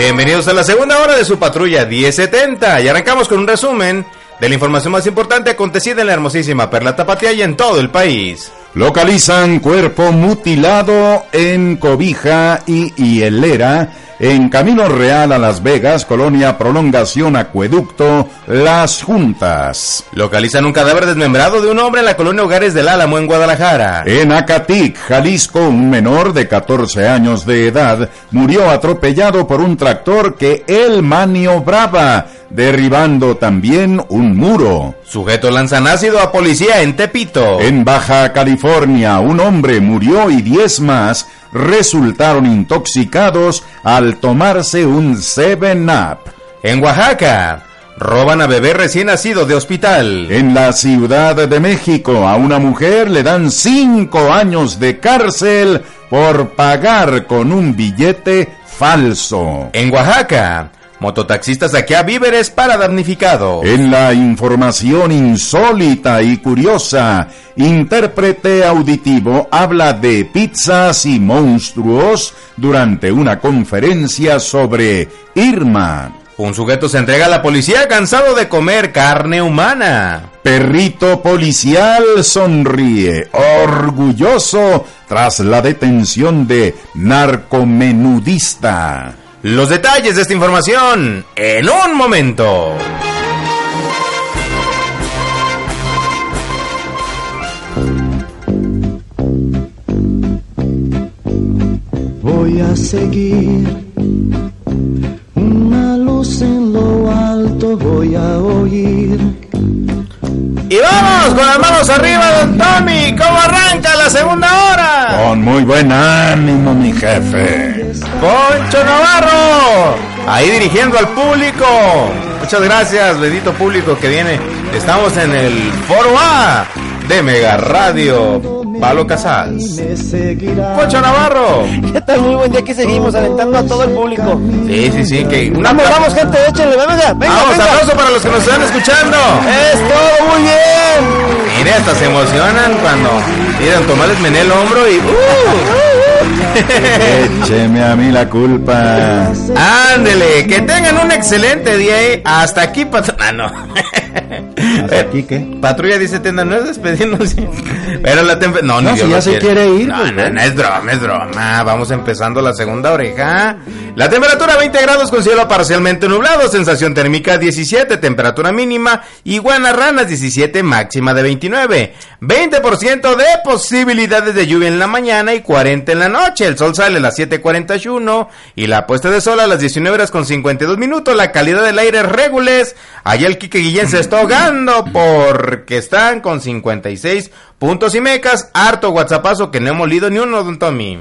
Bienvenidos a la segunda hora de su patrulla 1070 y arrancamos con un resumen de la información más importante acontecida en la hermosísima Perla Tapatía y en todo el país. Localizan cuerpo mutilado en Cobija y Hielera en Camino Real a Las Vegas, Colonia Prolongación Acueducto, Las Juntas. Localizan un cadáver desmembrado de un hombre en la colonia Hogares del Álamo en Guadalajara. En Acatic, Jalisco, un menor de 14 años de edad murió atropellado por un tractor que él maniobraba, derribando también un muro. Sujeto lanzan ácido a policía en Tepito. En Baja California, un hombre murió y 10 más resultaron intoxicados al tomarse un 7-Up. En Oaxaca, roban a bebé recién nacido de hospital. En la Ciudad de México, a una mujer le dan 5 años de cárcel por pagar con un billete falso. En Oaxaca, mototaxista saquea víveres para damnificado. En la información insólita y curiosa, intérprete auditivo habla de pizzas y monstruos durante una conferencia sobre Irma. Un sujeto se entrega a la policía cansado de comer carne humana. Perrito policial sonríe, orgulloso tras la detención de narcomenudista. Los detalles de esta información en un momento. Voy a seguir una luz en lo alto, voy a oír. Y vamos con las manos arriba, don Tommy. ¿Cómo arranca la segunda hora? Con muy buen ánimo, mi jefe. Poncho Navarro, ahí dirigiendo al público. Muchas gracias, bendito público que viene. Estamos en el Foro A de Mega Radio Palo Casals. Poncho Navarro. ¿Qué tal? Muy buen día. Aquí seguimos alentando a todo el público. Sí, sí, sí. Que una Vamos, vamos, gente, échenle, venga, venga. Vamos, venga. aplauso para los que nos están escuchando. Es todo muy bien. Mire, hasta se emocionan cuando miran tomarles mené el hombro y. ¡uh! Écheme a mí la culpa. Ándele, que tengan un excelente día. ¿eh? Hasta aquí, patrulla. Ah, no. ¿Hasta aquí qué? Patrulla dice tienda, no es Pero la temperatura. No, No, ni si ya lo se quiere. quiere ir, No, pues, no, bueno. no, es broma, es broma. Vamos empezando la segunda oreja. La temperatura 20 grados con cielo parcialmente nublado. Sensación térmica 17. Temperatura mínima. Iguana ranas 17. Máxima de 29. 20% de posibilidades de lluvia en la mañana y 40 en la noche. El sol sale a las 7.41 y la puesta de sol a las 19 horas con 52 minutos. La calidad del aire es regules. Allá el Quique Guillén se está ahogando porque están con 56 puntos y mecas. Harto whatsappazo que no hemos lido ni uno, don Tommy.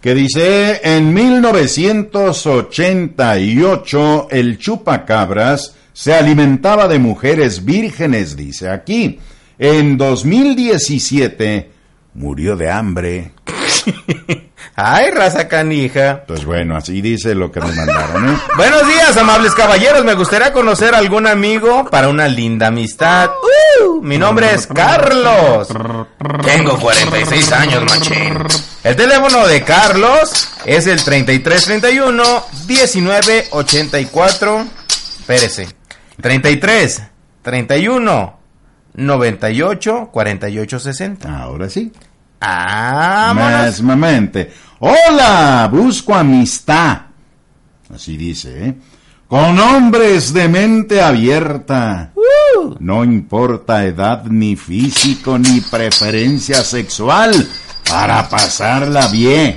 Que dice, en 1988 el chupacabras se alimentaba de mujeres vírgenes, dice aquí. En 2017 murió de hambre. Ay, raza canija. Pues bueno, así dice lo que nos mandaron, ¿eh? Buenos días, amables caballeros. Me gustaría conocer a algún amigo para una linda amistad. Uh, mi nombre es Carlos. Tengo 46 años, machín. El teléfono de Carlos es el 3331 1984. Espérese. 33 31 98 48 60. Ahora sí. Vámonos. Mesmamente. Hola, busco amistad. Así dice, ¿eh? Con hombres de mente abierta. No importa edad, ni físico, ni preferencia sexual. Para pasarla bien.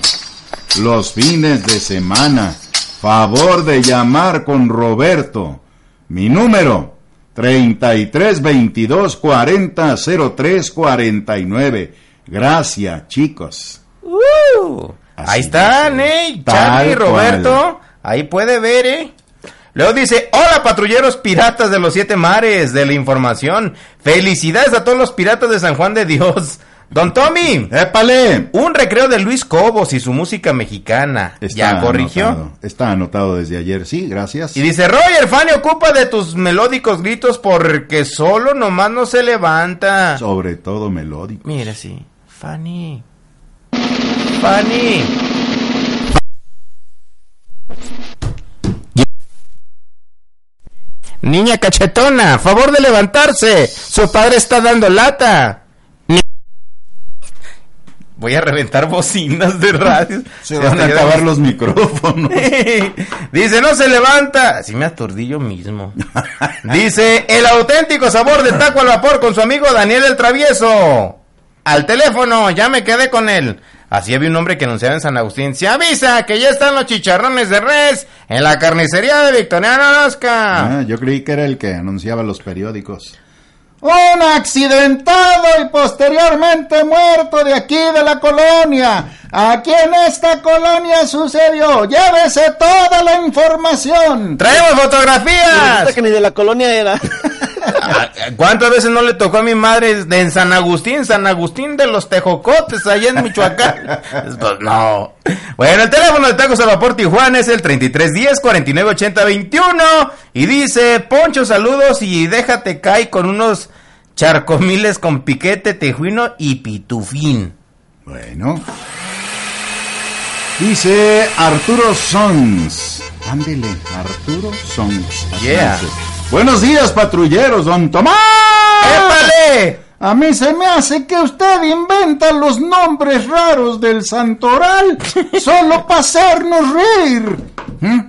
Los fines de semana. favor de llamar con Roberto. Mi número 33 22 40 03 49. Gracias, chicos. Uh, ahí están, eh. Charlie, cual. Roberto. Ahí puede ver, eh. Luego dice, hola patrulleros piratas de los siete mares de la información. Felicidades a todos los piratas de San Juan de Dios. Don Tommy, ¡Épale! un recreo de Luis Cobos y su música mexicana. ¿Ya corrigió? anotado. Está anotado desde ayer, sí, gracias. Y dice, Roger, Fanny ocupa de tus melódicos gritos porque solo nomás no se levanta. Sobre todo melódico. Mira, sí. Fanny. Fanny. Niña cachetona, favor de levantarse. Su padre está dando lata. Voy a reventar bocinas de radio. Se van a acabar los micrófonos. Dice, no se levanta. Así me aturdí yo mismo. Dice, el auténtico sabor de taco al vapor con su amigo Daniel el Travieso. Al teléfono, ya me quedé con él. Así había un hombre que anunciaba en San Agustín. Se avisa que ya están los chicharrones de res en la carnicería de Victoriano Alaska. Ah, yo creí que era el que anunciaba los periódicos. Un accidentado y posteriormente muerto de aquí de la colonia. Aquí en esta colonia sucedió. Llévese toda la información. ¡Traemos fotografías! que ni de la colonia era. Ah, ¿Cuántas veces no le tocó a mi madre en San Agustín, San Agustín de los Tejocotes, allá en Michoacán? Pues no. Bueno, el teléfono de Tacos al Vapor Tijuana es el 3310 4980 21 y dice, Poncho, saludos y déjate caer con unos charcomiles con piquete, tejuino y pitufín. Bueno. Dice Arturo Sons. Ándele, Arturo Sons. Yeah. Buenos días, patrulleros, don Tomás. ¡Épale! A mí se me hace que usted inventa los nombres raros del santoral solo para hacernos reír. ¿Mm?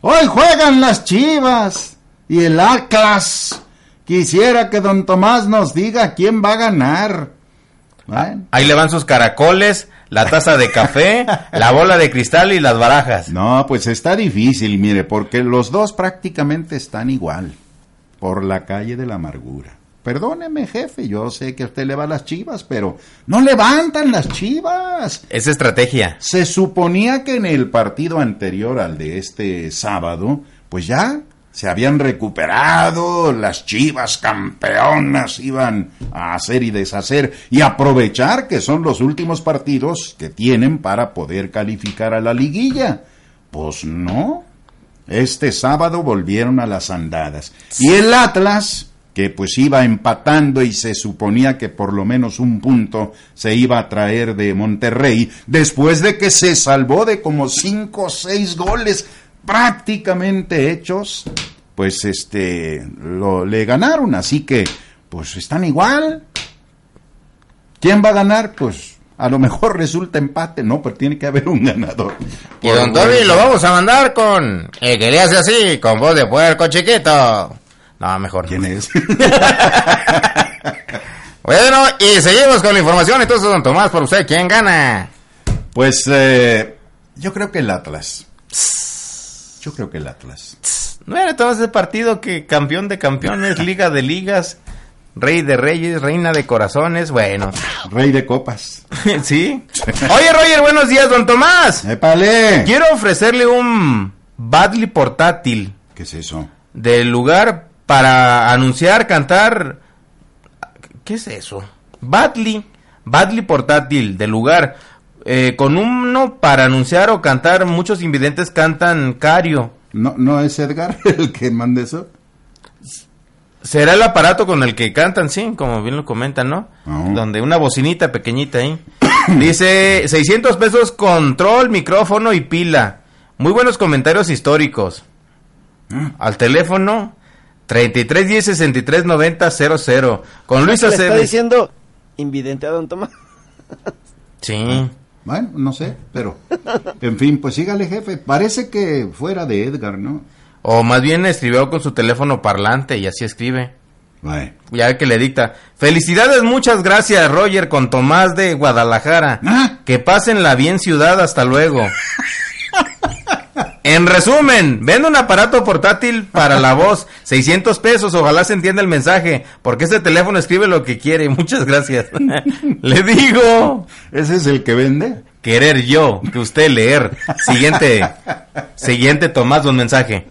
Hoy juegan las chivas y el Atlas. Quisiera que don Tomás nos diga quién va a ganar. Bueno. Ahí le van sus caracoles, la taza de café, la bola de cristal y las barajas. No, pues está difícil, mire, porque los dos prácticamente están igual, por la calle de la amargura. Perdóneme, jefe, yo sé que a usted le va a las chivas, pero no levantan las chivas. Es estrategia. Se suponía que en el partido anterior al de este sábado, pues ya se habían recuperado, las chivas campeonas iban a hacer y deshacer y aprovechar que son los últimos partidos que tienen para poder calificar a la liguilla. Pues no. Este sábado volvieron a las andadas. Y el Atlas, que pues iba empatando y se suponía que por lo menos un punto se iba a traer de Monterrey, después de que se salvó de como cinco o seis goles prácticamente hechos, pues este lo le ganaron, así que pues están igual. ¿Quién va a ganar? Pues a lo mejor resulta empate, no, pero tiene que haber un ganador. Y don Toby lo vamos a mandar con el que le hace así, con voz de puerco chiquito. No, mejor. ¿Quién es? Bueno, y seguimos con la información. Entonces, don Tomás, por usted, ¿quién gana? Pues eh, yo creo que el Atlas. Yo creo que el Atlas. No era todo ese partido que campeón de campeones, liga de ligas, rey de reyes, reina de corazones. Bueno, Rey de copas. ¿sí? Oye, Roger, buenos días, don Tomás. ¡Épale! Quiero ofrecerle un Badly portátil ¿Qué es eso? del lugar para anunciar, cantar. ¿Qué es eso? Badly, Badly portátil del lugar. Eh, con uno para anunciar o cantar, muchos invidentes cantan cario. ¿No, ¿No es Edgar el que manda eso? Será el aparato con el que cantan, sí, como bien lo comentan, ¿no? Ah. Donde una bocinita pequeñita ahí. Dice 600 pesos control, micrófono y pila. Muy buenos comentarios históricos. Ah. Al teléfono 33 10 63 90 00. Con Luis Le está Aceves. diciendo invidente a don Tomás. Sí. Bueno, no sé, pero... En fin, pues sígale, jefe. Parece que fuera de Edgar, ¿no? O más bien escribió con su teléfono parlante y así escribe. Bueno. Ya que le dicta. Felicidades, muchas gracias, Roger, con Tomás de Guadalajara. Ah. Que pasen la bien ciudad, hasta luego. En resumen, vende un aparato portátil para la voz, 600 pesos, ojalá se entienda el mensaje, porque este teléfono escribe lo que quiere, muchas gracias. Le digo, ¿Ese es el que vende? querer yo, que usted leer. Siguiente, siguiente Tomás, un mensaje.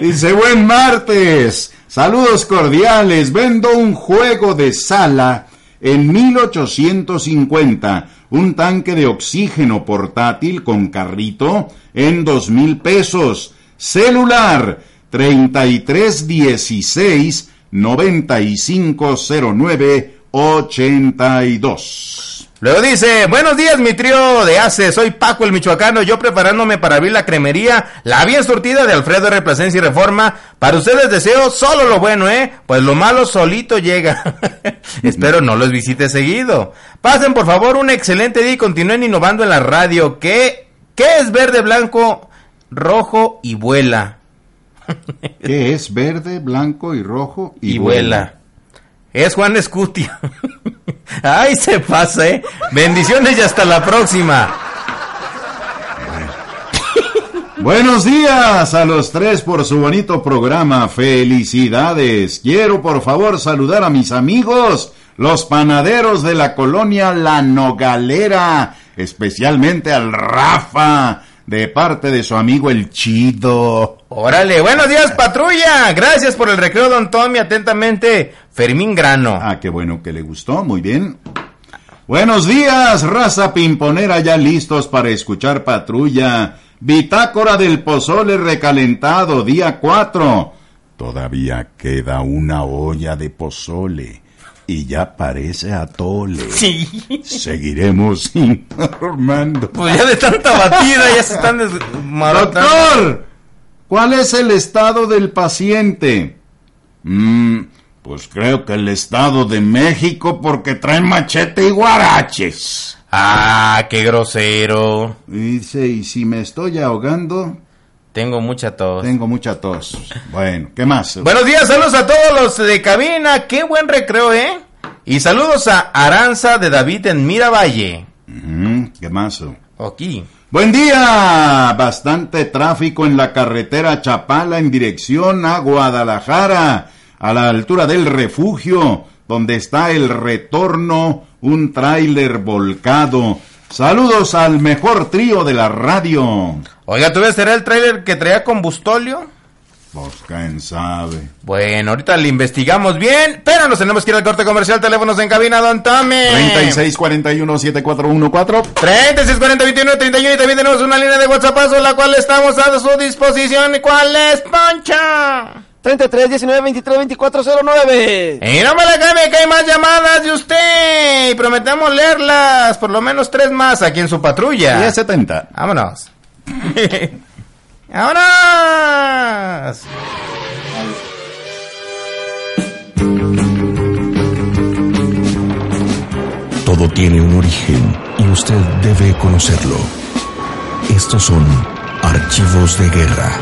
Dice, buen martes. Saludos cordiales. Vendo un juego de sala en 1850. Un tanque de oxígeno portátil con carrito en dos mil pesos. Celular 3316 9509 82. Luego dice, buenos días mi trío de ACE, soy Paco el Michoacano, yo preparándome para abrir la cremería, la bien surtida de Alfredo R. Plasencia y Reforma. Para ustedes deseo solo lo bueno, ¿eh? Pues lo malo solito llega. Espero no los visite seguido. Pasen por favor un excelente día y continúen innovando en la radio. ¿Qué, qué es verde, blanco, rojo y vuela? ¿Qué es verde, blanco y rojo? Y, vuela. Es Juan Escutia. Ay, se pasa, ¿eh? Bendiciones y hasta la próxima. Buenos días a los tres por su bonito programa. Felicidades. Quiero por favor saludar a mis amigos, los panaderos de la colonia La Nogalera, especialmente al Rafa, de parte de su amigo el Chido. Órale, buenos días, patrulla. Gracias por el recreo, don Tommy. Atentamente, Fermín Grano. Ah, qué bueno que le gustó, muy bien. Buenos días, raza pimponera, ya listos para escuchar patrulla. Bitácora del pozole recalentado, día 4. Todavía queda una olla de pozole y ya parece atole. Sí. Seguiremos informando. Pues ya de tanta batida ya se están desmarotando. Doctor, ¿cuál es el estado del paciente? Mm, pues creo que el estado de México porque trae machete y guaraches. Ah, qué grosero. Dice, y si me estoy ahogando, Tengo mucha tos. tengo mucha tos. Bueno, ¿qué más? Buenos días, saludos a todos los de cabina. Qué buen recreo, ¿eh? Y saludos a Aranza de David en Miravalle. ¿Qué más? Aquí. Buen día. Bastante tráfico en la carretera Chapala en dirección a Guadalajara, a la altura del refugio, donde está el retorno, un tráiler volcado. Saludos al mejor trío de la radio. Oiga, ¿tú ves, será el tráiler que traía combustóleo? Pues quién sabe. Bueno, ahorita le investigamos bien, pero nos tenemos que ir al corte comercial. Teléfonos en cabina, don Tommy. 3641-7414. 36 40 21 31 y también tenemos una línea de WhatsApp la cual estamos a su disposición. ¿Cuál es, Poncha? 33 19 23 24 09. Y no me la cambie que hay más llamadas de usted. Y prometemos leerlas, por lo menos tres más aquí en su patrulla. 1070. Vámonos. ¡Vámonos! Todo tiene un origen y usted debe conocerlo. Estos son archivos de guerra.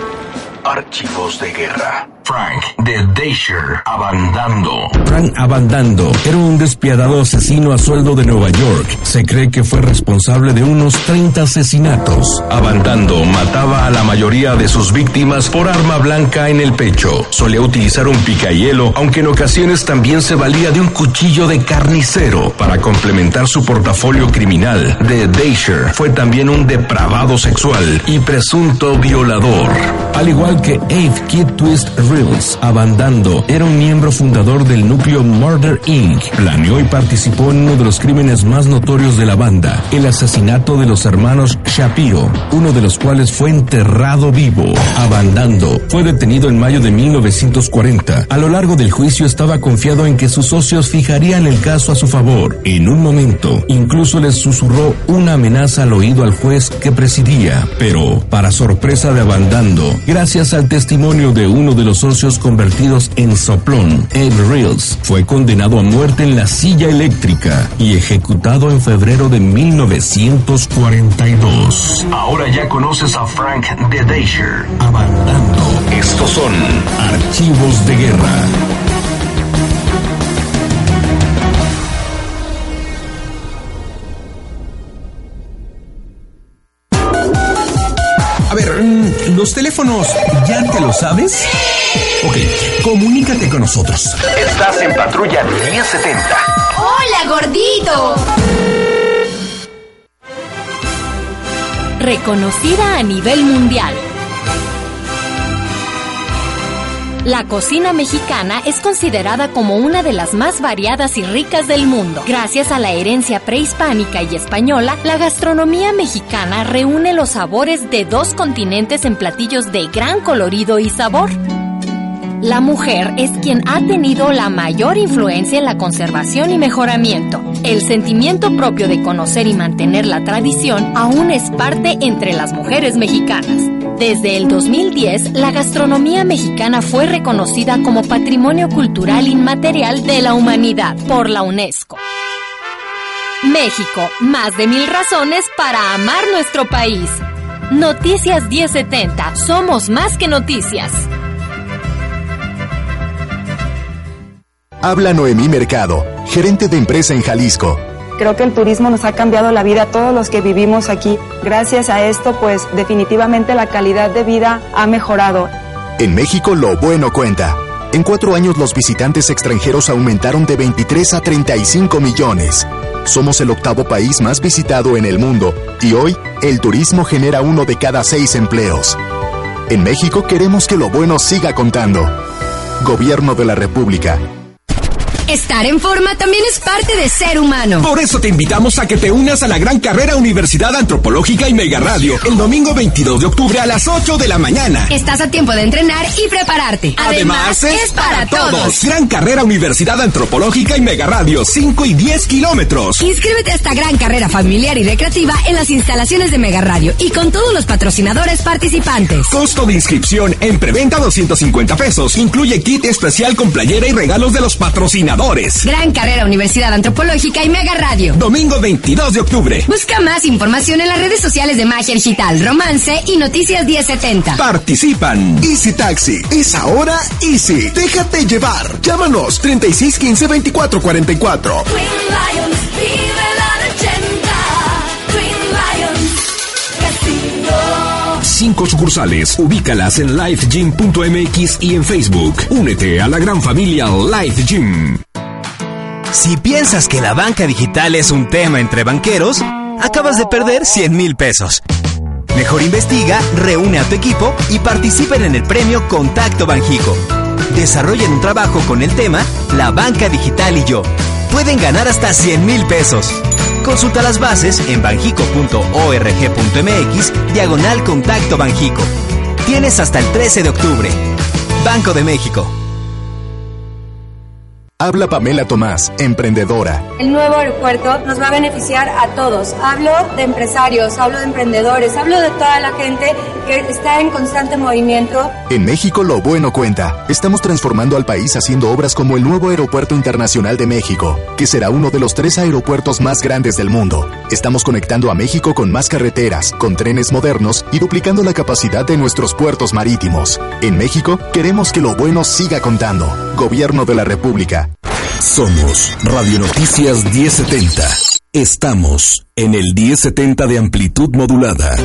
Archivos de guerra. Frank de Dasher Abandando. Frank Abandando era un despiadado asesino a sueldo de Nueva York. Se cree que fue responsable de unos 30 asesinatos. Abandando mataba a la mayoría de sus víctimas por arma blanca en el pecho. Solía utilizar un picahielo, aunque en ocasiones también se valía de un cuchillo de carnicero para complementar su portafolio criminal. De Dasher fue también un depravado sexual y presunto violador. Al igual que Abe Kid Twist Abandando era un miembro fundador del núcleo Murder Inc. Planeó y participó en uno de los crímenes más notorios de la banda, el asesinato de los hermanos Shapiro, uno de los cuales fue enterrado vivo. Abandando fue detenido en mayo de 1940. A lo largo del juicio estaba confiado en que sus socios fijarían el caso a su favor. En un momento, incluso les susurró una amenaza al oído al juez que presidía, pero, para sorpresa de Abandando, gracias al testimonio de uno de los socios convertidos en soplón, Ed Reels, fue condenado a muerte en la silla eléctrica y ejecutado en febrero de 1942. Ahora ya conoces a Frank de Dasher. Abandando. Estos son archivos de guerra. A ver, mm, los teléfonos, ¿ya te lo sabes? Ok, comunícate con nosotros. Estás en Patrulla 1070. ¡Hola, gordito! Reconocida a nivel mundial. La cocina mexicana es considerada como una de las más variadas y ricas del mundo. Gracias a la herencia prehispánica y española, la gastronomía mexicana reúne los sabores de dos continentes en platillos de gran colorido y sabor. La mujer es quien ha tenido la mayor influencia en la conservación y mejoramiento. El sentimiento propio de conocer y mantener la tradición aún es parte entre las mujeres mexicanas. Desde el 2010, la gastronomía mexicana fue reconocida como Patrimonio Cultural Inmaterial de la Humanidad por la UNESCO. México, más de mil razones para amar nuestro país. Noticias 1070, somos más que noticias. Habla Noemí Mercado, gerente de empresa en Jalisco. Creo que el turismo nos ha cambiado la vida a todos los que vivimos aquí. Gracias a esto, pues definitivamente la calidad de vida ha mejorado. En México lo bueno cuenta. En cuatro años los visitantes extranjeros aumentaron de 23 a 35 millones. Somos el octavo país más visitado en el mundo y hoy el turismo genera uno de cada seis empleos. En México queremos que lo bueno siga contando. Gobierno de la República. Estar en forma también es parte de ser humano. Por eso te invitamos a que te unas a la gran carrera Universidad Antropológica y Mega Radio el domingo 22 de octubre a las 8 de la mañana. Estás a tiempo de entrenar y prepararte. Además, es, para todos. Gran carrera Universidad Antropológica y Mega Radio, 5 y 10 kilómetros. Inscríbete a esta gran carrera familiar y recreativa en las instalaciones de Mega Radio y con todos los patrocinadores participantes. Costo de inscripción en preventa 250 pesos. Incluye kit especial con playera y regalos de los patrocinadores. Gran carrera Universidad Antropológica y Mega Radio. Domingo 22 de octubre. Busca más información en las redes sociales de Magia Digital, Romance y Noticias 1070. Participan. Easy Taxi. Es ahora Easy. Déjate llevar. Llámanos 3615 2444. Cinco sucursales. Ubícalas en lifegym.mx y en Facebook. Únete a la gran familia Life Gym. Si piensas que la banca digital es un tema entre banqueros, acabas de perder 100 mil pesos. Mejor investiga, reúne a tu equipo y participen en el premio Contacto Banjico. Desarrollen un trabajo con el tema La banca digital y yo. Pueden ganar hasta 100 mil pesos. Consulta las bases en banjico.org.mx, diagonal contacto Banjico. Tienes hasta el 13 de octubre. Banco de México. Habla Pamela Tomás, emprendedora. El nuevo aeropuerto nos va a beneficiar a todos. Hablo de empresarios, hablo de emprendedores, hablo de toda la gente que está en constante movimiento. En México lo bueno cuenta. Estamos transformando al país haciendo obras como el nuevo Aeropuerto Internacional de México, que será uno de los tres aeropuertos más grandes del mundo. Estamos conectando a México con más carreteras, con trenes modernos y duplicando la capacidad de nuestros puertos marítimos. En México queremos que lo bueno siga contando. Gobierno de la República. Somos Radio Noticias 1070. Estamos en el 1070 de amplitud modulada.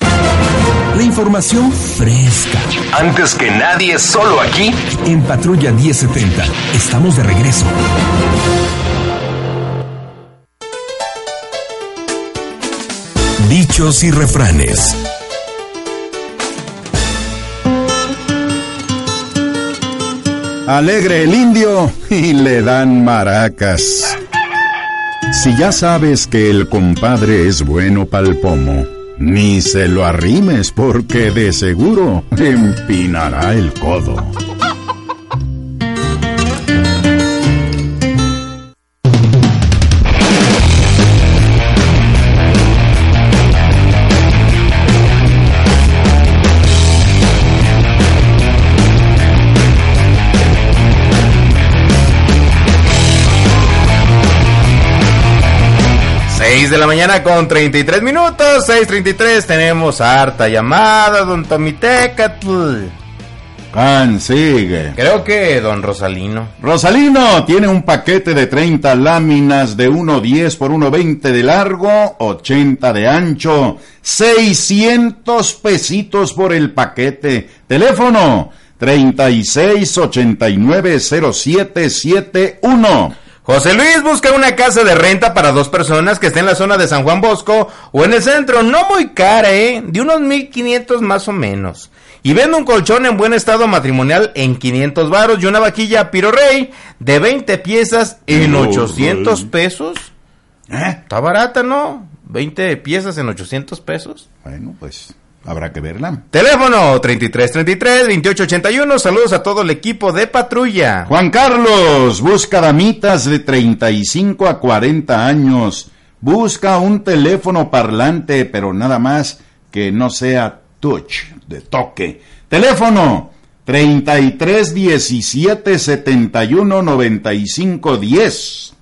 La información fresca. Antes que nadie, solo aquí. En Patrulla 1070. Estamos de regreso. Dichos y refranes. Alegre el indio y le dan maracas. Si ya sabes que el compadre es bueno pa'l pomo, ni se lo arrimes porque de seguro empinará el codo. 6 de la mañana con 33 minutos, 6.33, tenemos harta llamada, don Tomitecatl. Juan, sigue. Creo que don Rosalino. Rosalino tiene un paquete de 30 láminas de 1.10 por 1.20 de largo, 80 de ancho, 600 pesitos por el paquete. Teléfono 36890771. José Luis busca una casa de renta para dos personas que esté en la zona de San Juan Bosco o en el centro, no muy cara, ¿eh? De unos 1500 más o menos. Y vende un colchón en buen estado matrimonial en 500 varos y una vaquilla Piro Rey de 20 piezas en 800 pesos. ¿Eh? Está barata, ¿no? 20 piezas en 800 pesos. Bueno, pues habrá que verla. Teléfono 3333-2881. Saludos a todo el equipo de patrulla. Juan Carlos busca damitas de 35 a 40 años. Busca un teléfono parlante, pero nada más que no sea touch, de toque. Teléfono 3317 71 95 10.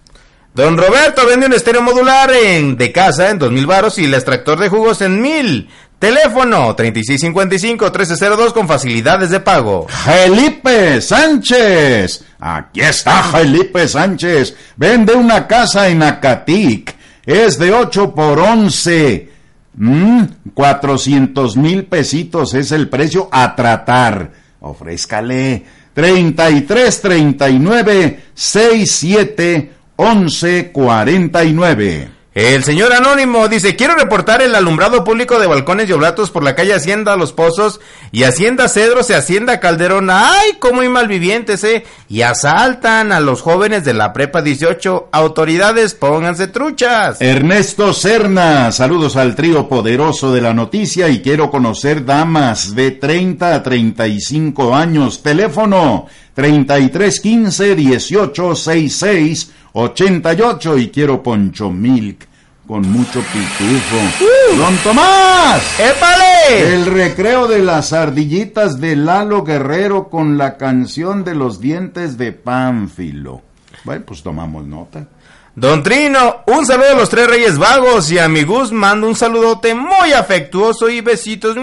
Don Roberto vende un estéreo modular en, de casa en 2000 varos y el extractor de jugos en 1000. Teléfono 3655-1302 con facilidades de pago. Felipe Sánchez. Aquí está Felipe Sánchez. Vende una casa en Acatic. Es de 8 por 11. Mm, 400 mil pesitos es el precio a tratar. Ofrézcale. 33 39 67 11 49. El señor Anónimo dice, quiero reportar el alumbrado público de balcones y oblatos por la calle Hacienda Los Pozos y Hacienda Cedros y Hacienda Calderón. ¡Ay, cómo hay malvivientes, eh! Y asaltan a los jóvenes de la Prepa 18. Autoridades, pónganse truchas. Ernesto Serna, saludos al trío poderoso de la noticia y quiero conocer damas de 30 a 35 años. Teléfono 3315 1866 88 y quiero Poncho Milk con mucho pitufo. ¡Don Tomás! ¡Épale! El recreo de las ardillitas de Lalo Guerrero con la canción de los dientes de Pánfilo. Bueno, pues tomamos nota. Don Trino, un saludo a los tres reyes vagos y a mi Gus mando un saludote muy afectuoso y besitos.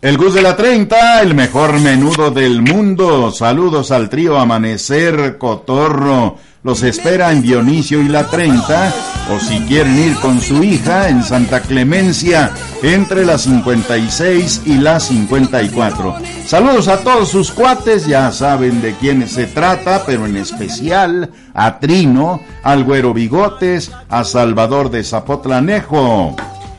El Gus de la 30, el mejor menudo del mundo. Saludos al trío Amanecer Cotorro. Los espera en Dionisio y la 30, o si quieren ir con su hija en Santa Clemencia, entre las 56 y las 54. Saludos a todos sus cuates, ya saben de quiénes se trata, pero en especial a Trino, al Güero Bigotes, a Salvador de Zapotlanejo.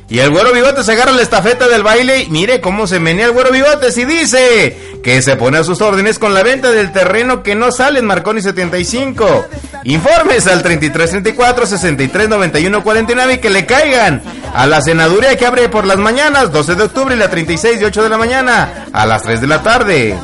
Y el güero bigotes agarra la estafeta del baile y mire cómo se menea el güero bigotes y dice que se pone a sus órdenes con la venta del terreno que no sale en Marconi 75. Informes al 3334 6391 49 y que le caigan a la senaduría que abre por las mañanas 12 de octubre y la 36 de 8 de la mañana a las 3 de la tarde.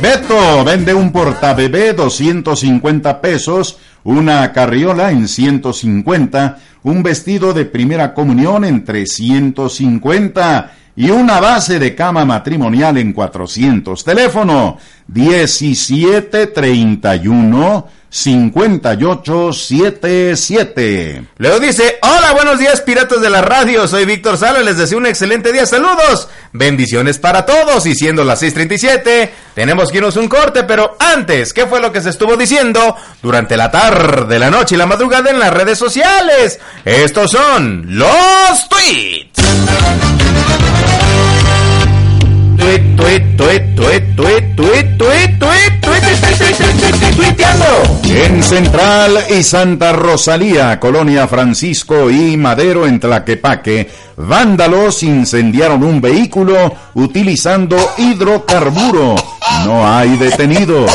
Beto vende un portabebé 250 pesos, una carriola en 150, un vestido de primera comunión en 350 y una base de cama matrimonial en 400. Teléfono 1731 5877. Luego dice, hola, buenos días piratas de la radio, soy Víctor Sala, les deseo un excelente día, saludos, bendiciones para todos y siendo las 6.37, tenemos que irnos un corte, pero antes, ¿qué fue lo que se estuvo diciendo durante la tarde, la noche y la madrugada en las redes sociales? Estos son los tweets. En Central y Santa Rosalía, Colonia Francisco y Madero en Tlaquepaque, vándalos incendiaron un vehículo utilizando hidrocarburo. No hay detenidos.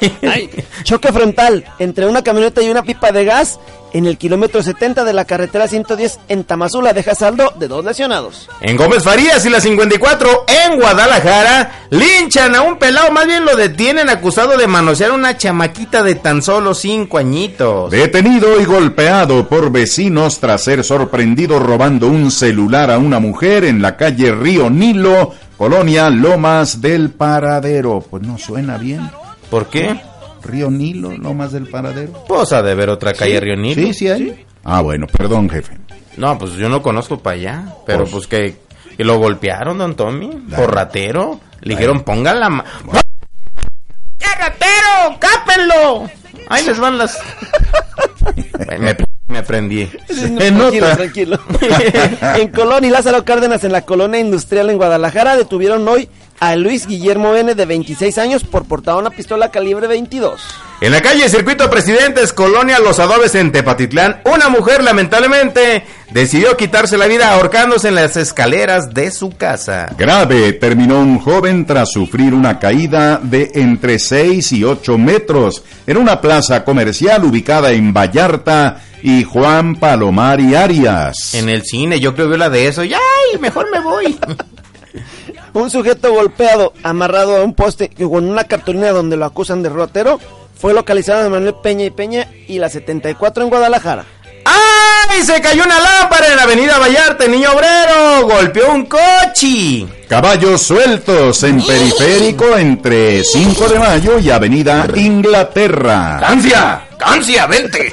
Ay, choque frontal entre una camioneta y una pipa de gas en el kilómetro 70 de la carretera 110 en Tamazula deja saldo de dos lesionados. En Gómez Farías y la 54 en Guadalajara linchan a un pelado, más bien lo detienen acusado de manosear una chamaquita de tan solo cinco añitos. Detenido y golpeado por vecinos tras ser sorprendido robando un celular a una mujer en la calle Río Nilo, Colonia Lomas del Paradero. Pues no suena bien. ¿Por qué? Río Nilo, Lomas del Paradero. Pues ha de ver otra calle ¿Sí? Río Nilo. Sí, sí hay. Ah, bueno, perdón, jefe. No, pues yo no conozco para allá, pero Pues- pues, que Y lo golpearon, don Tommy, por ratero. Le dijeron, pongan la mano. ¡Ya, ratero! ¡Cápenlo! Ahí les van las... me, me aprendí. tranquilo, tranquilo. en Colón y Lázaro Cárdenas, en la colonia industrial en Guadalajara, detuvieron hoy a Luis Guillermo N. de 26 años por portar una pistola calibre 22. En la calle Circuito Presidentes, Colonia Los Adobes en Tepatitlán, una mujer lamentablemente decidió quitarse la vida ahorcándose en las escaleras de su casa. Grave terminó un joven tras sufrir una caída de entre 6 y 8 metros en una plaza comercial ubicada en Vallarta y Juan Palomar y Arias. En el cine, yo creo que la de eso. ¡Y ay! Mejor me voy. Un sujeto golpeado, amarrado a un poste y con una cartulina donde lo acusan de rotero, fue localizado en Manuel Peña y Peña y la 74 en Guadalajara. ¡Ay! Se cayó una lámpara en la avenida Vallarta, niño obrero. Golpeó un coche. Caballos sueltos en periférico entre 5 de mayo y avenida Inglaterra. ¡Cancia! ¡Cancia, vente!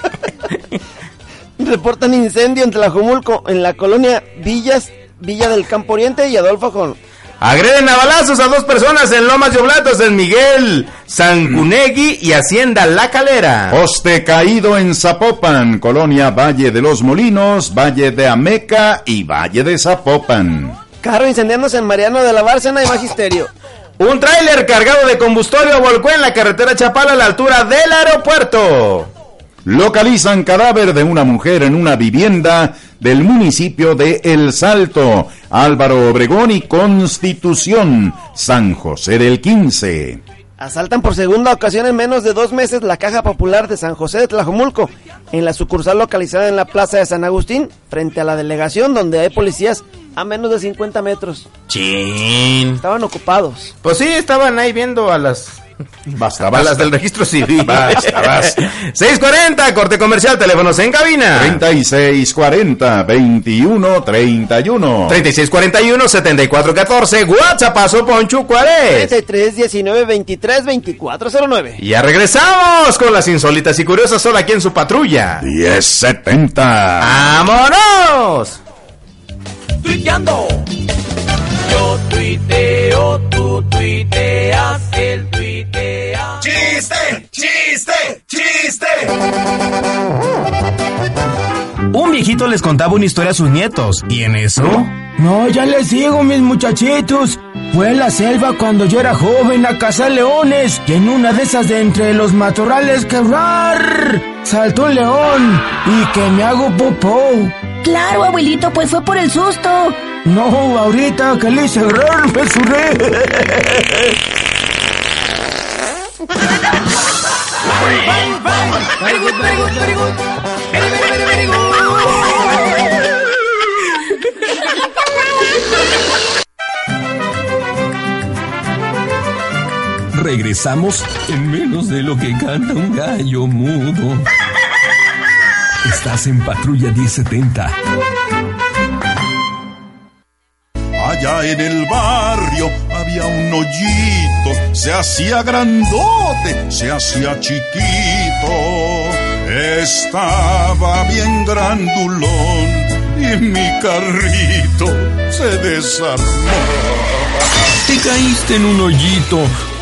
Reportan incendio en Tlajomulco, en la colonia Villas, Villa del Campo Oriente y Adolfo. Agreden a balazos a dos personas en Lomas de Oblatos, en Miguel, Sancunegui y Hacienda La Calera. Poste caído en Zapopan, colonia Valle de los Molinos, Valle de Ameca y Valle de Zapopan. Carro incendiándose en Mariano de la Bárcena y Magisterio. Un tráiler cargado de combustorio volcó en la carretera Chapala a la altura del aeropuerto. Localizan cadáver de una mujer en una vivienda del municipio de El Salto, Álvaro Obregón y Constitución, San José del 15. Asaltan por segunda ocasión en menos de dos meses la Caja Popular de San José de Tlajomulco, en la sucursal localizada en la Plaza de San Agustín, frente a la delegación donde hay policías a menos de 50 metros. Chin. Estaban ocupados. Pues sí, estaban ahí viendo a las Basta, a basta. las del registro civil. Basta, basta. 640, corte comercial, teléfonos en cabina. 3640 21 31. 3641 7414, WhatsApp paso Poncho, ¿cuál es? 33 19 23 2409. Y ya regresamos con las insólitas y curiosas solo aquí en su patrulla. 1070. ¡Vámonos! tuiteando. Yo tuiteo, tú tuiteas, él tuitea. ¡Chiste! ¡Chiste! ¡Chiste! Un viejito les contaba una historia a sus nietos, y en eso... No, ya les digo, mis muchachitos. Fue a la selva cuando yo era joven a cazar leones y en una de esas de entre los matorrales que rar, saltó un león y que me hago popó. Claro, abuelito, pues fue por el susto. No, ahorita que le hice rar, me. Regresamos en menos de lo que canta un gallo mudo. Estás en Patrulla 1070. Allá en el barrio había un hoyito, se hacía grandote, se hacía chiquito. Estaba bien grandulón y mi carrito se desarmó. ¿Te caíste en un hoyito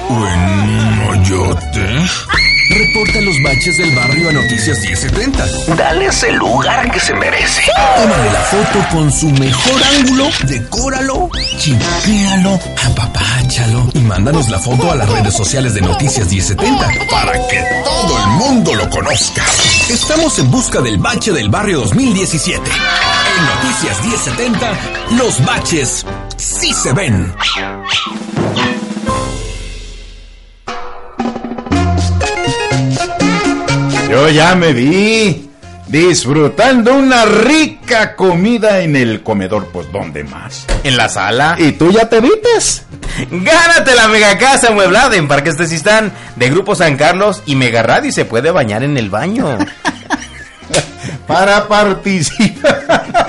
o en un hoyote? Reporta los baches del barrio a Noticias 1070. Dale ese lugar que se merece. Tómale la foto con su mejor ángulo, decóralo, chipéalo, apapáchalo y mándanos la foto a las redes sociales de Noticias 1070 para que todo el mundo lo conozca. Estamos en busca del bache del barrio 2017. En Noticias 1070, los baches sí se ven. Yo ya me vi disfrutando una rica comida en el comedor, pues ¿dónde más? En la sala. ¿Y tú ya te vistes? Gánate la mega casa amueblada en Parques Tezistán de Grupo San Carlos y Mega Radio y se puede bañar en el baño. Para participar.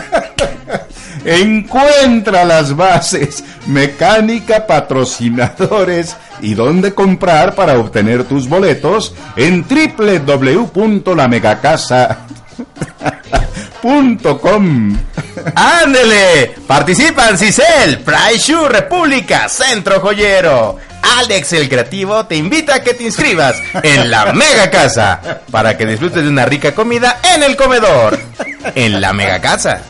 Encuentra las bases, mecánica, patrocinadores y dónde comprar para obtener tus boletos en www.lamegacasa.com. ¡Ándele! Participan Cicel, Price Shoe República, Centro Joyero. Alex el Creativo te invita a que te inscribas en la Mega Casa para que disfrutes de una rica comida en el comedor. En la Mega Casa.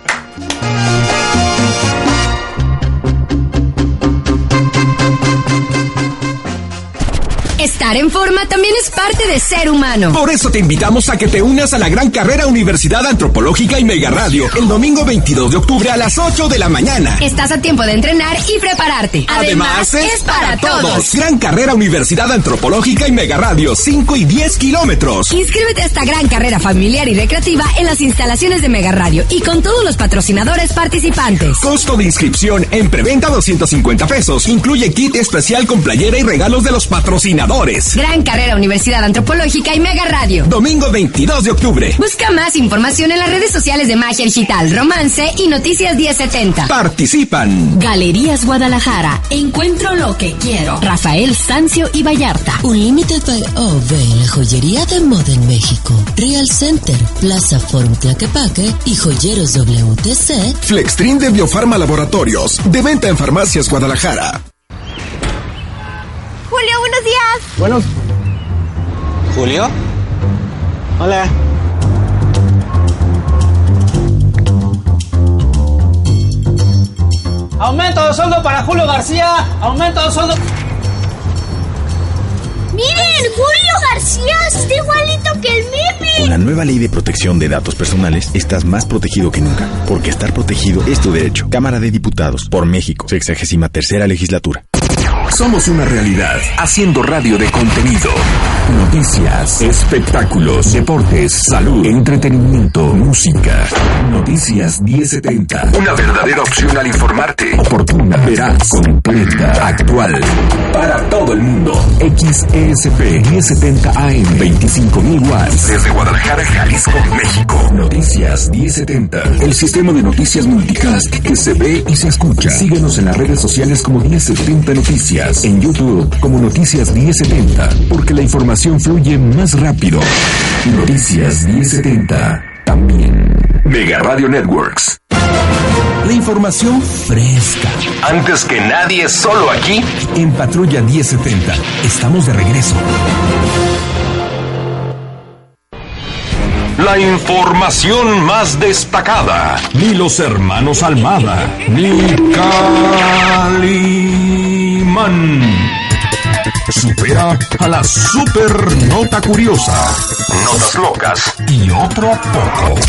Estar en forma también es parte de ser humano. Por eso te invitamos a que te unas a la gran carrera Universidad Antropológica y Mega Radio el domingo 22 de octubre a las 8 de la mañana. Estás a tiempo de entrenar y prepararte. Además, es, para todos. Gran carrera Universidad Antropológica y Mega Radio 5 y 10 kilómetros. Inscríbete a esta gran carrera familiar y recreativa en las instalaciones de Mega Radio y con todos los patrocinadores participantes. Costo de inscripción en preventa 250 pesos. Incluye kit especial con playera y regalos de los patrocinadores. Gran carrera Universidad Antropológica y Mega Radio. Domingo 22 de octubre. Busca más información en las redes sociales de Magia Digital, Romance y Noticias 1070. Participan. Galerías Guadalajara. Encuentro lo que quiero. Rafael Sancio y Vallarta. Unlimited by OV, la joyería de moda en México. Real Center, Plaza Forum Tlaquepaque y Joyeros WTC. Flextrin de Biofarma Laboratorios. De venta en Farmacias Guadalajara. Julio, buenos días. Buenos. ¿Julio? Hola. Aumento de sueldo para Julio García. Aumento de sueldo. Miren, Julio García está igualito que el meme. Con la nueva ley de protección de datos personales, estás más protegido que nunca. Porque estar protegido es tu derecho. Cámara de Diputados, por México, sexagésima tercera legislatura. Somos una realidad, haciendo radio de contenido. Noticias, espectáculos, deportes, salud, entretenimiento, música. Noticias 1070. Una verdadera opción al informarte. Oportuna, veraz, completa, actual. Para todo el mundo. XESP 1070 AM 25.000 watts. Desde Guadalajara, Jalisco, México. Noticias 1070. El sistema de noticias multicast que se ve y se escucha. Síguenos en las redes sociales como 1070 Noticias. En YouTube como Noticias 1070. Porque la información fluye más rápido. Noticias 1070. También. Mega Radio Networks. La información fresca. Antes que nadie, solo aquí. En Patrulla 1070. Estamos de regreso. La información más destacada. Ni los hermanos Almada, ni Calimán. Supera a la super nota curiosa. Notas locas. Y otro poco.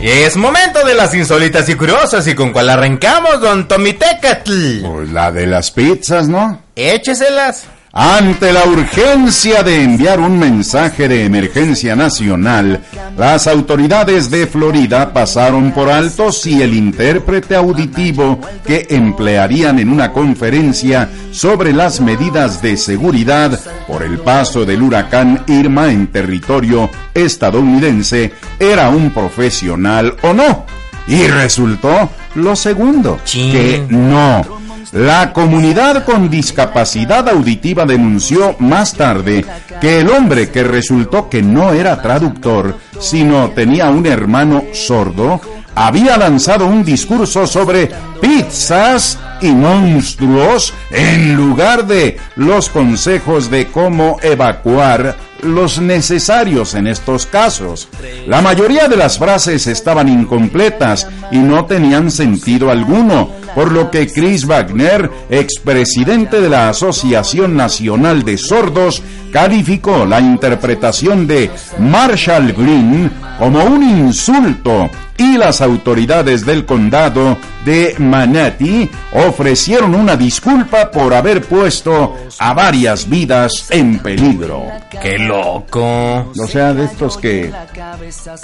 Es momento de las insólitas y curiosas y con cuál arrancamos, don Tomitecatl. Pues la de las pizzas, ¿no? Écheselas. Ante la urgencia de enviar un mensaje de emergencia nacional, las autoridades de Florida pasaron por alto si el intérprete auditivo que emplearían en una conferencia sobre las medidas de seguridad por el paso del huracán Irma en territorio estadounidense era un profesional o no. Y resultó lo segundo, que no. La comunidad con discapacidad auditiva denunció más tarde que el hombre que resultó que no era traductor, sino tenía un hermano sordo, había lanzado un discurso sobre pizzas y monstruos en lugar de los consejos de cómo evacuar los necesarios en estos casos. La mayoría de las frases estaban incompletas y no tenían sentido alguno, por lo que Chris Wagner, expresidente de la Asociación Nacional de Sordos, calificó la interpretación de Marshall Green como un insulto y las autoridades del condado de Manatee ofrecieron una disculpa por haber puesto a varias vidas en peligro. ¡Qué loco! O sea, de estos que...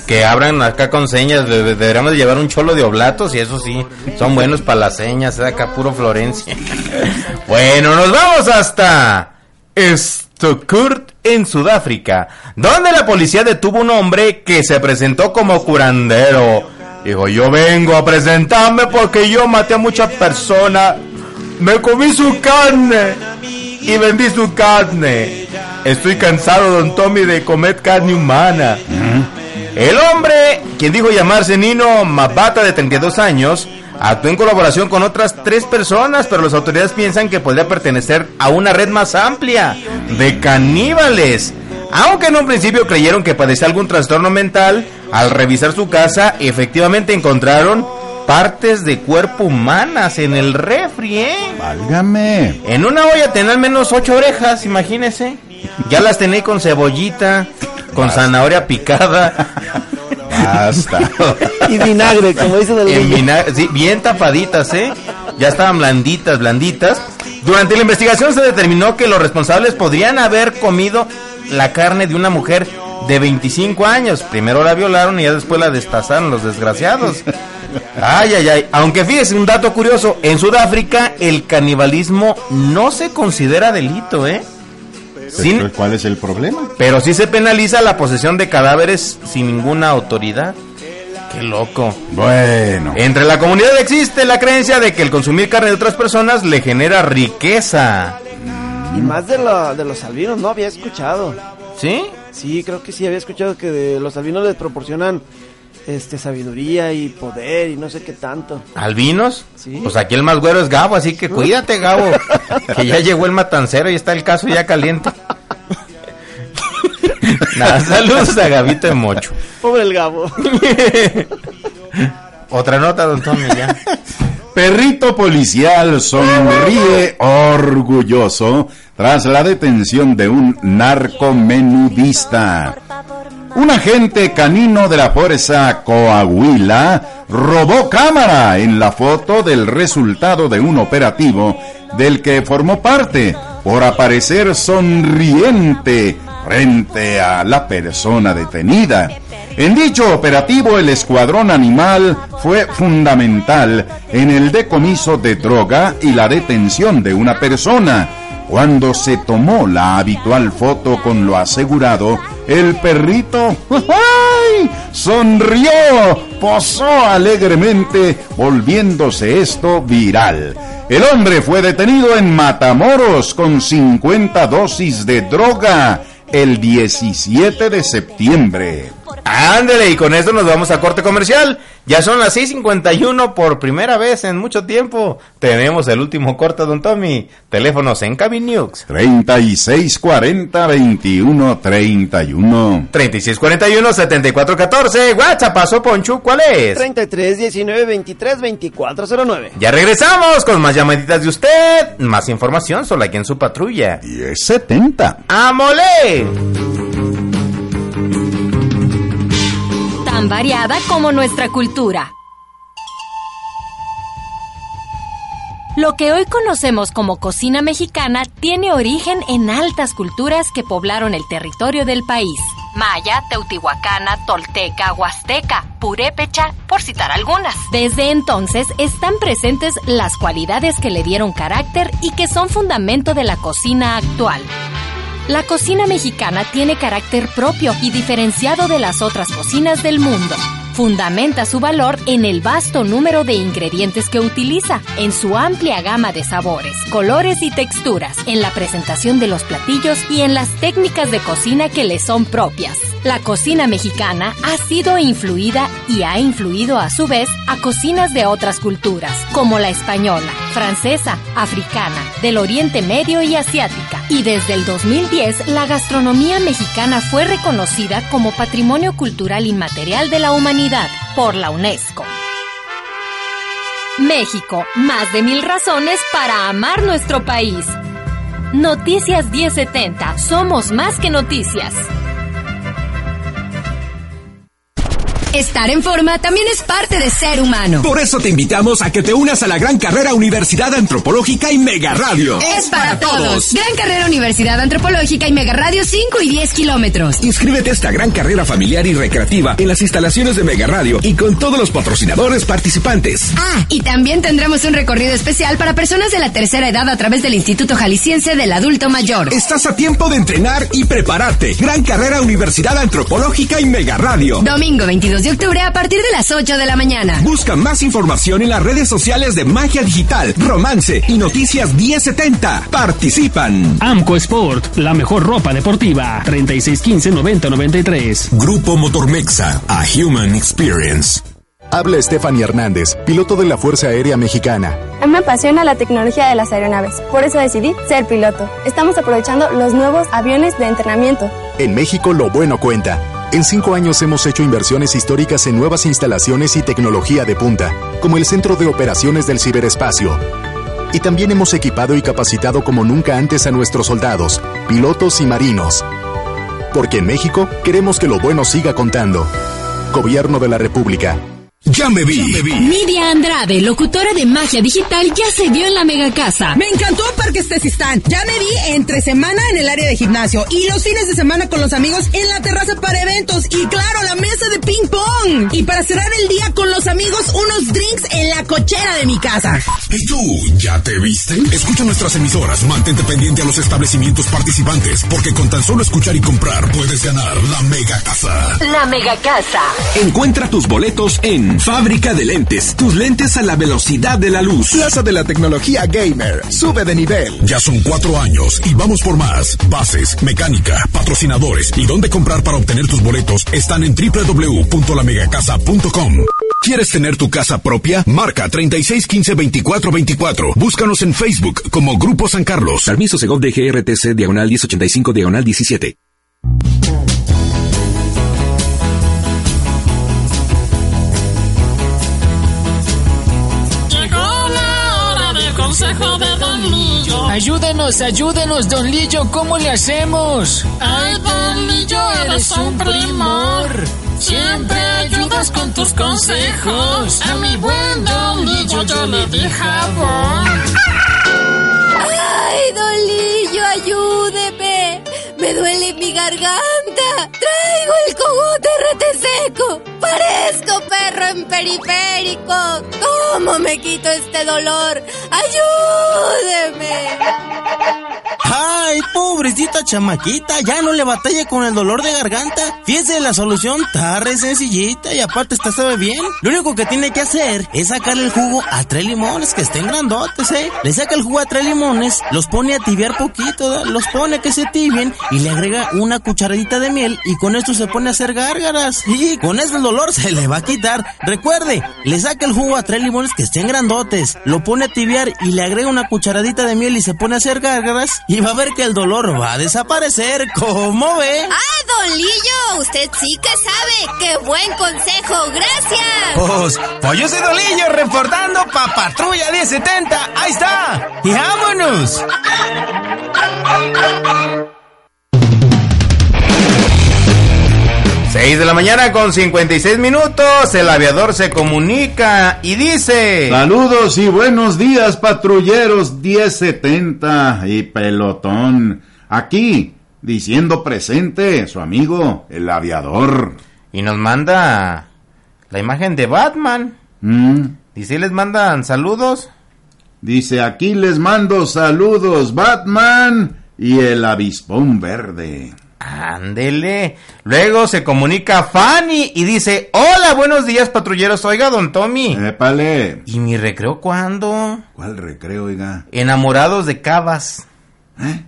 Que abran acá con señas, de- de- deberíamos de llevar un cholo de oblatos y eso sí, son buenos para las señas, acá puro Florencia. bueno, nos vamos hasta Stockurt en Sudáfrica, donde la policía detuvo un hombre que se presentó como curandero. Dijo, yo vengo a presentarme porque yo maté a muchas personas, me comí su carne y vendí su carne. Estoy cansado, don Tommy, de comer carne humana. El hombre, quien dijo llamarse Nino Mabata de 32 años, actuó en colaboración con otras tres personas, pero las autoridades piensan que podría pertenecer a una red más amplia de caníbales. Aunque en un principio creyeron que padecía algún trastorno mental, al revisar su casa efectivamente encontraron partes de cuerpo humanas en el refri, ¿eh? Válgame. En una olla tenía al menos ocho orejas, imagínese. Ya las tenía con cebollita, con zanahoria picada. Basta. y vinagre, como dicen el En vinagre, sí, bien tapaditas, ¿eh? Ya estaban blanditas, blanditas. Durante la investigación se determinó que los responsables podrían haber comido la carne de una mujer de 25 años. Primero la violaron y ya después la destazaron los desgraciados. Ay, ay, ay. Aunque fíjese un dato curioso, en Sudáfrica el canibalismo no se considera delito, ¿eh? Sin- ¿Cuál es el problema? pero sí se penaliza la posesión de cadáveres sin ninguna autoridad. Qué loco. Bueno. Entre la comunidad existe la creencia de que el consumir carne de otras personas le genera riqueza. Y más de, la- de los albinos, no había escuchado. ¿Sí? Sí, creo que sí, había escuchado que de los albinos les proporcionan este sabiduría y poder y no sé qué tanto. ¿Albinos? Sí. Pues aquí el más güero es Gabo, así que cuídate, Gabo. que ya llegó el matancero y está el caso ya caliente. Nada, saludos a Gabito de Mocho. Pobre el Gabo. Otra nota, don Tommy, ya. Perrito policial sonríe orgulloso tras la detención de un narcomenudista. Un agente canino de la fuerza Coahuila robó cámara en la foto del resultado de un operativo del que formó parte por aparecer sonriente frente a la persona detenida. En dicho operativo, el escuadrón animal fue fundamental en el decomiso de droga y la detención de una persona. Cuando se tomó la habitual foto con lo asegurado, el perrito sonrió, posó alegremente, volviéndose esto viral. El hombre fue detenido en Matamoros con 50 dosis de droga el 17 de septiembre. Ándele, y con esto nos vamos a corte comercial. Ya son las 6:51 por primera vez en mucho tiempo. Tenemos el último corte, don Tommy. Teléfonos en Cabin News. 3640 2131. 3641-7414. WhatsApp, paso Poncho, ¿cuál es? 33 19 23 24 09. Ya regresamos con más llamaditas de usted. Más información solo aquí en su patrulla. 1070. ¡Amole! Tan variada como nuestra cultura. Lo que hoy conocemos como cocina mexicana tiene origen en altas culturas que poblaron el territorio del país. Maya, Teotihuacana, Tolteca, Huasteca, Purépecha, por citar algunas. Desde entonces están presentes las cualidades que le dieron carácter y que son fundamento de la cocina actual. La cocina mexicana tiene carácter propio y diferenciado de las otras cocinas del mundo. Fundamenta su valor en el vasto número de ingredientes que utiliza, en su amplia gama de sabores, colores y texturas, en la presentación de los platillos y en las técnicas de cocina que le son propias. La cocina mexicana ha sido influida y ha influido a su vez a cocinas de otras culturas, como la española, francesa, africana, del Oriente Medio y asiática. Y desde el 2010, la gastronomía mexicana fue reconocida como Patrimonio Cultural Inmaterial de la Humanidad por la UNESCO. México, más de mil razones para amar nuestro país. Noticias 1070, somos más que noticias. Estar en forma también es parte de ser humano. Por eso te invitamos a que te unas a la gran carrera Universidad Antropológica y Mega Radio. Es para todos. Gran carrera Universidad Antropológica y Mega Radio 5 y 10 kilómetros. Inscríbete a esta gran carrera familiar y recreativa en las instalaciones de Mega Radio y con todos los patrocinadores participantes. Ah, y también tendremos un recorrido especial para personas de la tercera edad a través del Instituto Jalisciense del Adulto Mayor. Estás a tiempo de entrenar y prepararte. Gran carrera Universidad Antropológica y Mega Radio. Domingo 22 de octubre a partir de las 8 de la mañana. Busca más información en las redes sociales de Magia Digital, Romance y Noticias 1070. Participan. Amco Sport, la mejor ropa deportiva. 3615-9093. Grupo Motormexa, a Human Experience. Habla Stephanie Hernández, piloto de la Fuerza Aérea Mexicana. A mí me apasiona la tecnología de las aeronaves, por eso decidí ser piloto. Estamos aprovechando los nuevos aviones de entrenamiento. En México lo bueno cuenta. En cinco años hemos hecho inversiones históricas en nuevas instalaciones y tecnología de punta, como el Centro de Operaciones del Ciberespacio. Y también hemos equipado y capacitado como nunca antes a nuestros soldados, pilotos y marinos. Porque en México queremos que lo bueno siga contando. Gobierno de la República. Ya me vi. Nidia Andrade, locutora de Magia Digital, ya se vio en la mega casa. Me encantó Parque Estesistán. Ya me vi entre semana en el área de gimnasio y los fines de semana con los amigos en la terraza para eventos y claro, la mesa de ping pong. Y para cerrar el día con los amigos, unos drinks en la cochera de mi casa. ¿Y tú ya te viste? Escucha nuestras emisoras, mantente pendiente a los establecimientos participantes, porque con tan solo escuchar y comprar puedes ganar la mega casa. La mega casa. Encuentra tus boletos en Fábrica de Lentes, tus lentes a la velocidad de la luz. Plaza de la Tecnología Gamer, sube de nivel. Ya son cuatro años y vamos por más. Bases, mecánica, patrocinadores y dónde comprar para obtener tus boletos están en www.lamegacasa.com. ¿Quieres tener tu casa propia? Marca 3615-2424. Búscanos en Facebook como Grupo San Carlos. Permiso Segov de GRTC Diagonal 1085 Diagonal 17. Ayúdenos, ayúdenos, don Lillo, ¿cómo le hacemos? Ay, Don Lillo, eres un primor. Siempre ayudas con tus consejos. A mi buen Don Lillo yo le di jabón. ¡Ay, Dolillo, ayúdeme! ¡Me duele mi garganta! ¡Traigo el cogote rete seco! ¡Parezco perro en periférico! ¿Cómo me quito este dolor? ¡Ayúdeme! ¡Ay, pobrecita chamaquita! Ya no le batalle con el dolor de garganta. Fíjese, la solución está re sencillita y aparte está sabe bien. Lo único que tiene que hacer es sacarle el jugo a tres limones que estén grandotes, ¿eh? Le saca el jugo a tres limones, los pone a tibiar poquito, los pone a que se tibien y le agrega una cucharadita de miel y con esto se pone a hacer gárgaras. Y con eso dolor se le va a quitar. Recuerde, le saca el jugo a tres limones que estén grandotes, lo pone a tibiar y le agrega una cucharadita de miel y se pone a hacer gárgaras y va a ver que el dolor va a desaparecer. ¿Cómo ve? ¡Ah, Don Lillo! Usted sí que sabe. ¡Qué buen consejo! ¡Gracias! Pues, pues yo soy Dolillo reportando pa' Patrulla 1070. ¡Ahí está! ¡Y vámonos! Seis de la mañana con 56 minutos, el aviador se comunica y dice... Saludos y buenos días, patrulleros 1070 y pelotón. Aquí, diciendo presente, su amigo, el aviador. Y nos manda la imagen de Batman. Mm. Dice, les mandan saludos. Dice, aquí les mando saludos, Batman y el avispón verde. Ándele. Luego se comunica Fanny y dice, hola, buenos días, patrulleros. Oiga, don Tommy. Épale. ¿Y mi recreo cuándo? ¿Cuál recreo, oiga? Enamorados de Cabas. ¿Eh?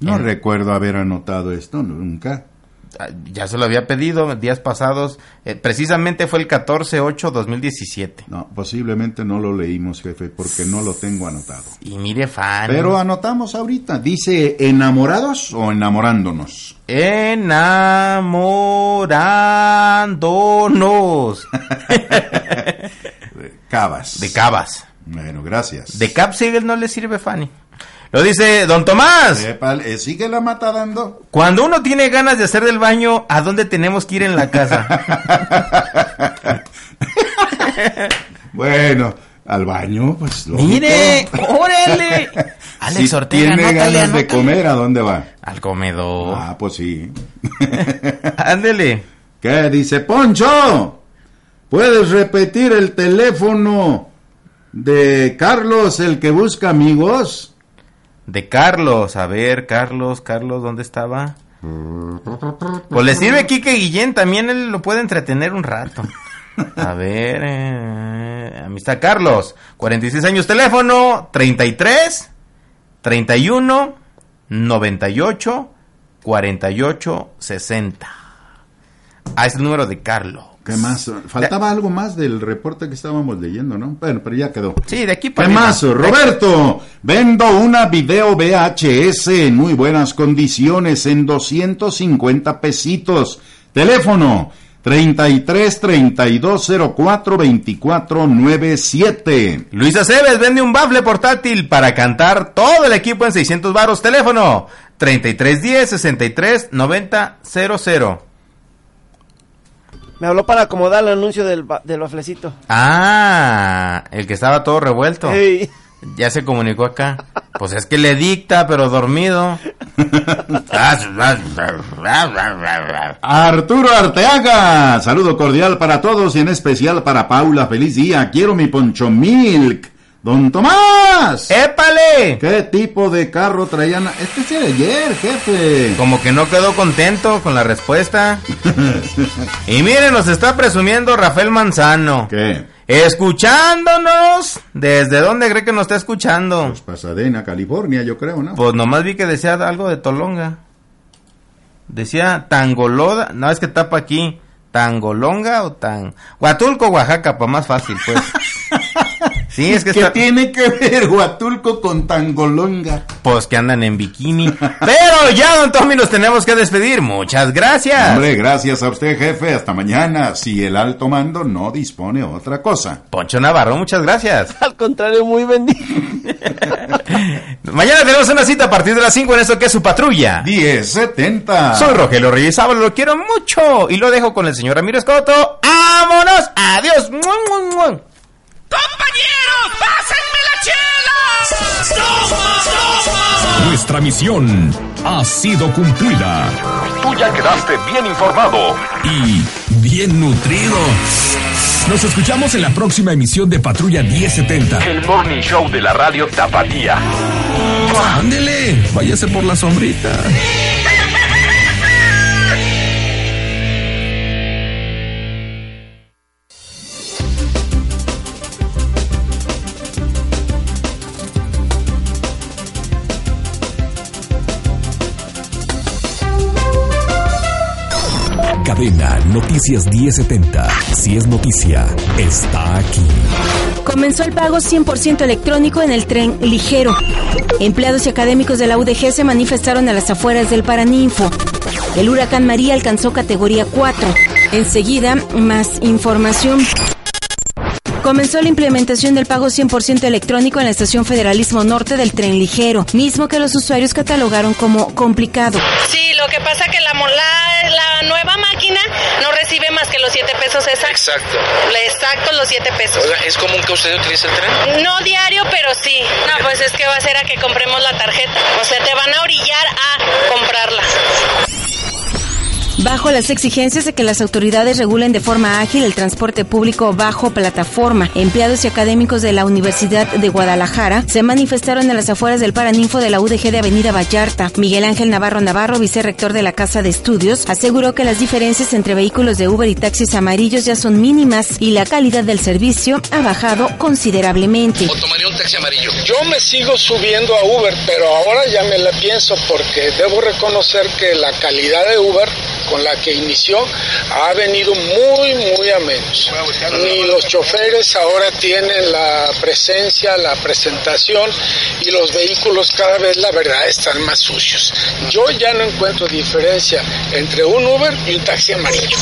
No En- recuerdo haber anotado esto nunca. Ah, Ya se lo había pedido días pasados. Eh, precisamente fue el 14-8-2017. No, posiblemente no lo leímos, jefe, porque no lo tengo anotado. Y mire, Fanny. Pero anotamos ahorita. Dice, ¿enamorados o enamorándonos? Enamorándonos. Cabas. De Cabas. Bueno, gracias. De Capsigel no le sirve, Fanny. Lo dice Don Tomás. Épale, ¿Sigue la mata dando? Cuando uno tiene ganas de hacer del baño, ¿a dónde tenemos que ir en la casa? Bueno, al baño, pues lógico. Mire, órale. Alex si Ortega, tiene anótale, ganas de comer, ¿a dónde va? Al comedor. Ah, pues sí. Ándele. ¿Qué dice Poncho? ¿Puedes repetir el teléfono de Carlos, el que busca amigos? De Carlos, a ver, Carlos, Carlos, ¿dónde estaba? Pues le sirve Kike Guillén, también él lo puede entretener un rato. A ver, eh, amistad Carlos, 46 años, teléfono 33 31 98 48 60. Ah, es el número de Carlos. ¿Qué más? Faltaba algo más del reporte que estábamos leyendo, ¿no? Bueno, pero ya quedó. Sí, de aquí para ¿Qué más? Roberto, vendo una video VHS en muy buenas condiciones en 250 pesitos. Teléfono 33 32 04 24 97. Luisa Cebes vende un bafle portátil para cantar todo el equipo en 600 varos. Teléfono 3310 63 90 00. Me habló para acomodar el anuncio del, ba- del baflecito. Ah, el que estaba todo revuelto. Ey. Ya se comunicó acá. Pues es que le dicta, pero dormido. Arturo Arteaga, saludo cordial para todos y en especial para Paula. Feliz día, quiero mi Poncho Milk. Don Tomás. ¡Épale! ¿Qué tipo de carro traían? Este es de ayer, jefe. Como que no quedó contento con la respuesta. y miren, nos está presumiendo Rafael Manzano. ¿Qué? Escuchándonos. ¿Desde dónde cree que nos está escuchando? Pasadena, California, yo creo, ¿no? Pues nomás vi que decía algo de Tolonga. Decía Tangoloda. No, es que tapa aquí. ¿Tangolonga o tan...? Huatulco, Oaxaca, para más fácil, pues. Sí, es que ¿Qué está- tiene que ver Huatulco con Tangolonga? Pues que andan en bikini. Pero ya, don Tommy, nos tenemos que despedir. Muchas gracias. Hombre, gracias a usted, jefe. Hasta mañana, si el alto mando no dispone otra cosa. Poncho Navarro, muchas gracias. Al contrario, muy bendito. Mañana tenemos una cita a partir de las 5 en esto que es su patrulla. 1070. Soy Rogelio Reyes Ábalos, lo quiero mucho. Y lo dejo con el señor Ramiro Escoto. ¡Vámonos! ¡Adiós! ¡Mua, mua, mua! ¡Compañeros, pásenme la chela! Nuestra misión ha sido cumplida. Tú ya quedaste bien informado. Y bien nutrido. Nos escuchamos en la próxima emisión de Patrulla 1070. El Morning Show de la radio Tapatía. Ándele, váyase por la sombrita. Noticias 1070. Si es noticia, está aquí. Comenzó el pago 100% electrónico en el tren ligero. Empleados y académicos de la UDG se manifestaron a las afueras del Paraninfo. El huracán María alcanzó categoría 4. Enseguida, más información. Comenzó la implementación del pago 100% electrónico en la estación Federalismo Norte del tren ligero, mismo que los usuarios catalogaron como complicado. Sí, lo que pasa que la, mo- la, la nueva máquina no recibe más que los 7 pesos exactos. Exacto. Exacto, los 7 pesos. Oiga, ¿es común que usted utilice el tren? No diario, pero sí. No, pues es que va a ser a que compremos la tarjeta. O sea, te van a orillar a comprarla. Bajo las exigencias de que las autoridades regulen de forma ágil el transporte público bajo plataforma, empleados y académicos de la Universidad de Guadalajara se manifestaron en las afueras del Paraninfo de la UDG de Avenida Vallarta. Miguel Ángel Navarro Navarro, vicerrector de la Casa de Estudios, aseguró que las diferencias entre vehículos de Uber y taxis amarillos ya son mínimas y la calidad del servicio ha bajado considerablemente. ¿O tomaría un taxi amarillo? Yo me sigo subiendo a Uber, pero ahora ya me la pienso porque debo reconocer que la calidad de Uber con la que inició ha venido muy, muy a menos. Ni los choferes ahora tienen la presencia, la presentación y los vehículos cada vez, la verdad, están más sucios. Yo ya no encuentro diferencia entre un Uber y un taxi amarillo.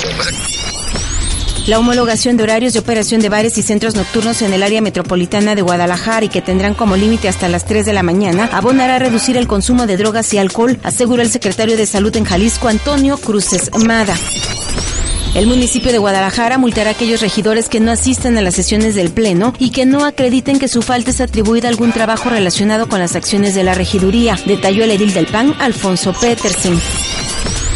La homologación de horarios de operación de bares y centros nocturnos en el área metropolitana de Guadalajara y que tendrán como límite hasta las 3 de la mañana abonará a reducir el consumo de drogas y alcohol, aseguró el secretario de Salud en Jalisco, Antonio Cruces Mada. El municipio de Guadalajara multará a aquellos regidores que no asistan a las sesiones del Pleno y que no acrediten que su falta es atribuida a algún trabajo relacionado con las acciones de la regiduría, detalló el edil del PAN, Alfonso Petersen.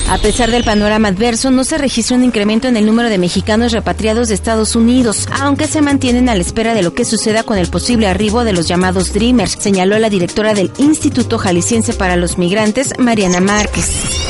A pesar del panorama adverso, no se registró un incremento en el número de mexicanos repatriados de Estados Unidos, aunque se mantienen a la espera de lo que suceda con el posible arribo de los llamados Dreamers, señaló la directora del Instituto Jalisciense para los Migrantes, Mariana Márquez.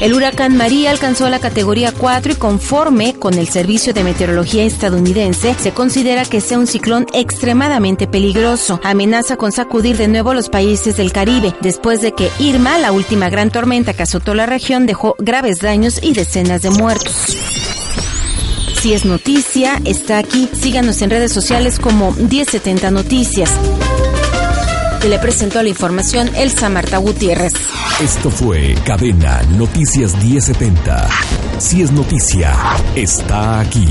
El huracán María alcanzó la categoría 4 y conforme con el Servicio de Meteorología estadounidense, se considera que sea un ciclón extremadamente peligroso. Amenaza con sacudir de nuevo los países del Caribe, después de que Irma, la última gran tormenta que azotó la región, dejó graves daños y decenas de muertos. Si es noticia, está aquí. Síganos en redes sociales como 1070 Noticias. Le presentó la información Elsa Marta Gutiérrez. Esto fue Cadena Noticias 1070. Si es noticia, está aquí.